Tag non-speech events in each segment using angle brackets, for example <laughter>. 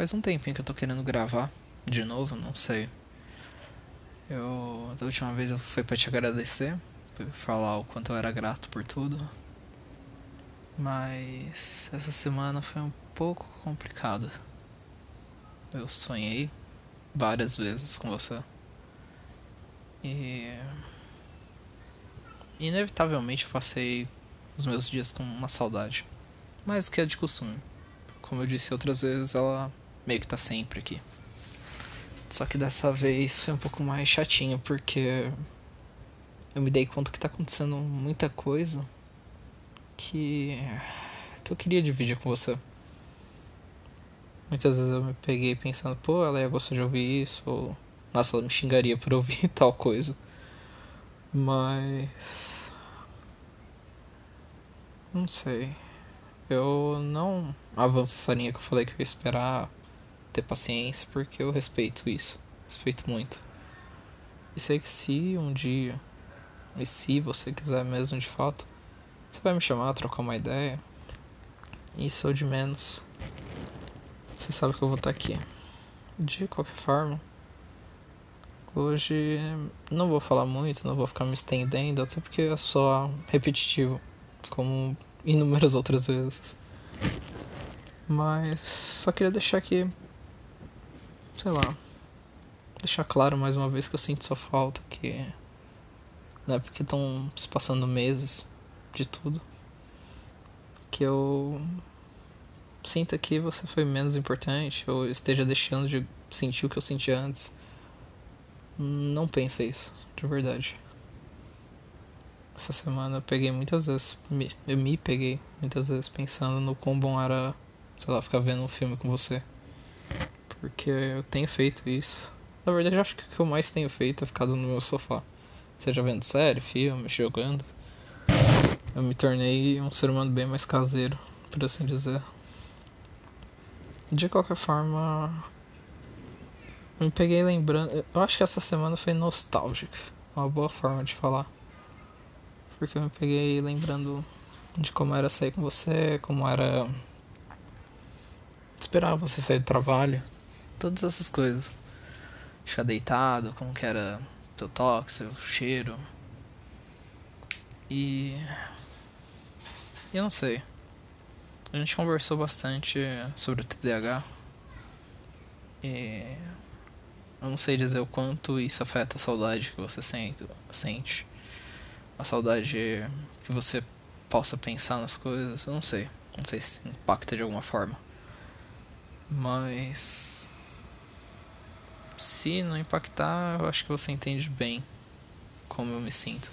faz um tempinho que eu tô querendo gravar de novo, não sei. Eu da última vez eu fui para te agradecer, falar o quanto eu era grato por tudo. Mas essa semana foi um pouco complicada. Eu sonhei várias vezes com você. E inevitavelmente eu passei os meus dias com uma saudade. Mais do que é de costume. Como eu disse outras vezes, ela meio que tá sempre aqui. Só que dessa vez foi um pouco mais chatinho, porque eu me dei conta que tá acontecendo muita coisa que que eu queria dividir com você. Muitas vezes eu me peguei pensando, pô, ela ia gostar de ouvir isso, ou nossa, ela me xingaria por ouvir <laughs> tal coisa. Mas. Não sei. Eu não avanço essa linha que eu falei que eu ia esperar ter paciência, porque eu respeito isso. Respeito muito. E sei que se um dia, e se você quiser mesmo de fato, você vai me chamar, trocar uma ideia. Isso é de menos. Você sabe que eu vou estar aqui. De qualquer forma, hoje não vou falar muito, não vou ficar me estendendo, até porque é só repetitivo, como inúmeras outras vezes. Mas só queria deixar aqui, sei lá, deixar claro mais uma vez que eu sinto sua falta, que não é porque estão se passando meses de tudo que eu sinta que você foi menos importante ou esteja deixando de sentir o que eu senti antes. Não pense isso, de verdade. Essa semana eu peguei muitas vezes, me, eu me peguei muitas vezes pensando no quão bom era, sei lá, ficar vendo um filme com você. Porque eu tenho feito isso. Na verdade, eu acho que o que eu mais tenho feito é ficado no meu sofá. Seja vendo série, filme, jogando. Eu me tornei um ser humano bem mais caseiro, por assim dizer. De qualquer forma, me peguei lembrando. Eu acho que essa semana foi nostálgica. Uma boa forma de falar. Porque eu me peguei lembrando de como era sair com você, como era esperar você sair do trabalho, todas essas coisas. Ficar deitado, como que era teu toque, seu cheiro. E eu não sei. A gente conversou bastante sobre o TDAH. E eu não sei dizer o quanto isso afeta a saudade que você sente, sente. A saudade que você possa pensar nas coisas. Eu não sei. Não sei se impacta de alguma forma. Mas. Se não impactar, eu acho que você entende bem como eu me sinto.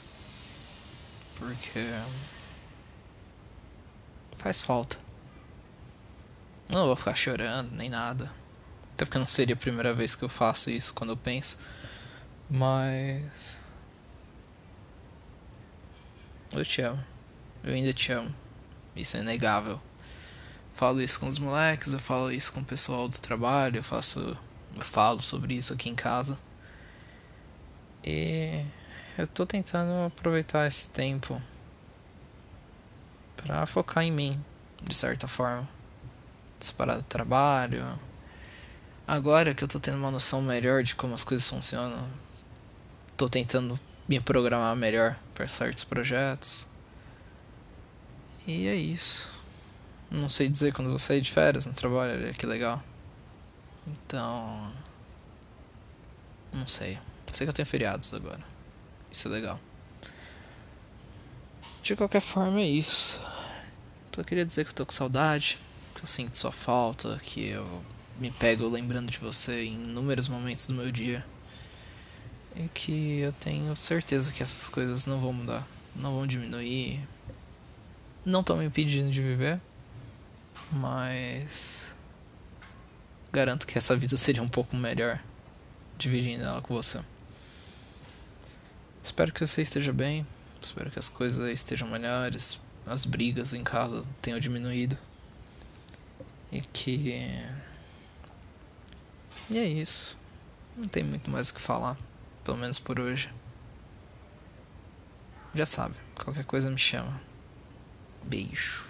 Porque. Faz falta. Não vou ficar chorando nem nada. Até porque não seria a primeira vez que eu faço isso quando eu penso. Mas. Eu te amo. Eu ainda te amo. Isso é inegável. Falo isso com os moleques, eu falo isso com o pessoal do trabalho, eu faço. Eu falo sobre isso aqui em casa. E eu tô tentando aproveitar esse tempo para focar em mim, de certa forma separar do trabalho. Agora que eu tô tendo uma noção melhor de como as coisas funcionam, tô tentando me programar melhor para certos projetos. E é isso. Não sei dizer quando vou sair de férias no trabalho, olha que legal. Então. Não sei. Sei que eu tenho feriados agora. Isso é legal. De qualquer forma, é isso. Só queria dizer que eu tô com saudade que eu sinto sua falta, que eu me pego lembrando de você em inúmeros momentos do meu dia. E que eu tenho certeza que essas coisas não vão mudar, não vão diminuir. Não estão me impedindo de viver, mas garanto que essa vida seria um pouco melhor dividindo ela com você. Espero que você esteja bem, espero que as coisas estejam melhores, as brigas em casa tenham diminuído. E que. E é isso. Não tem muito mais o que falar. Pelo menos por hoje. Já sabe, qualquer coisa me chama. Beijo.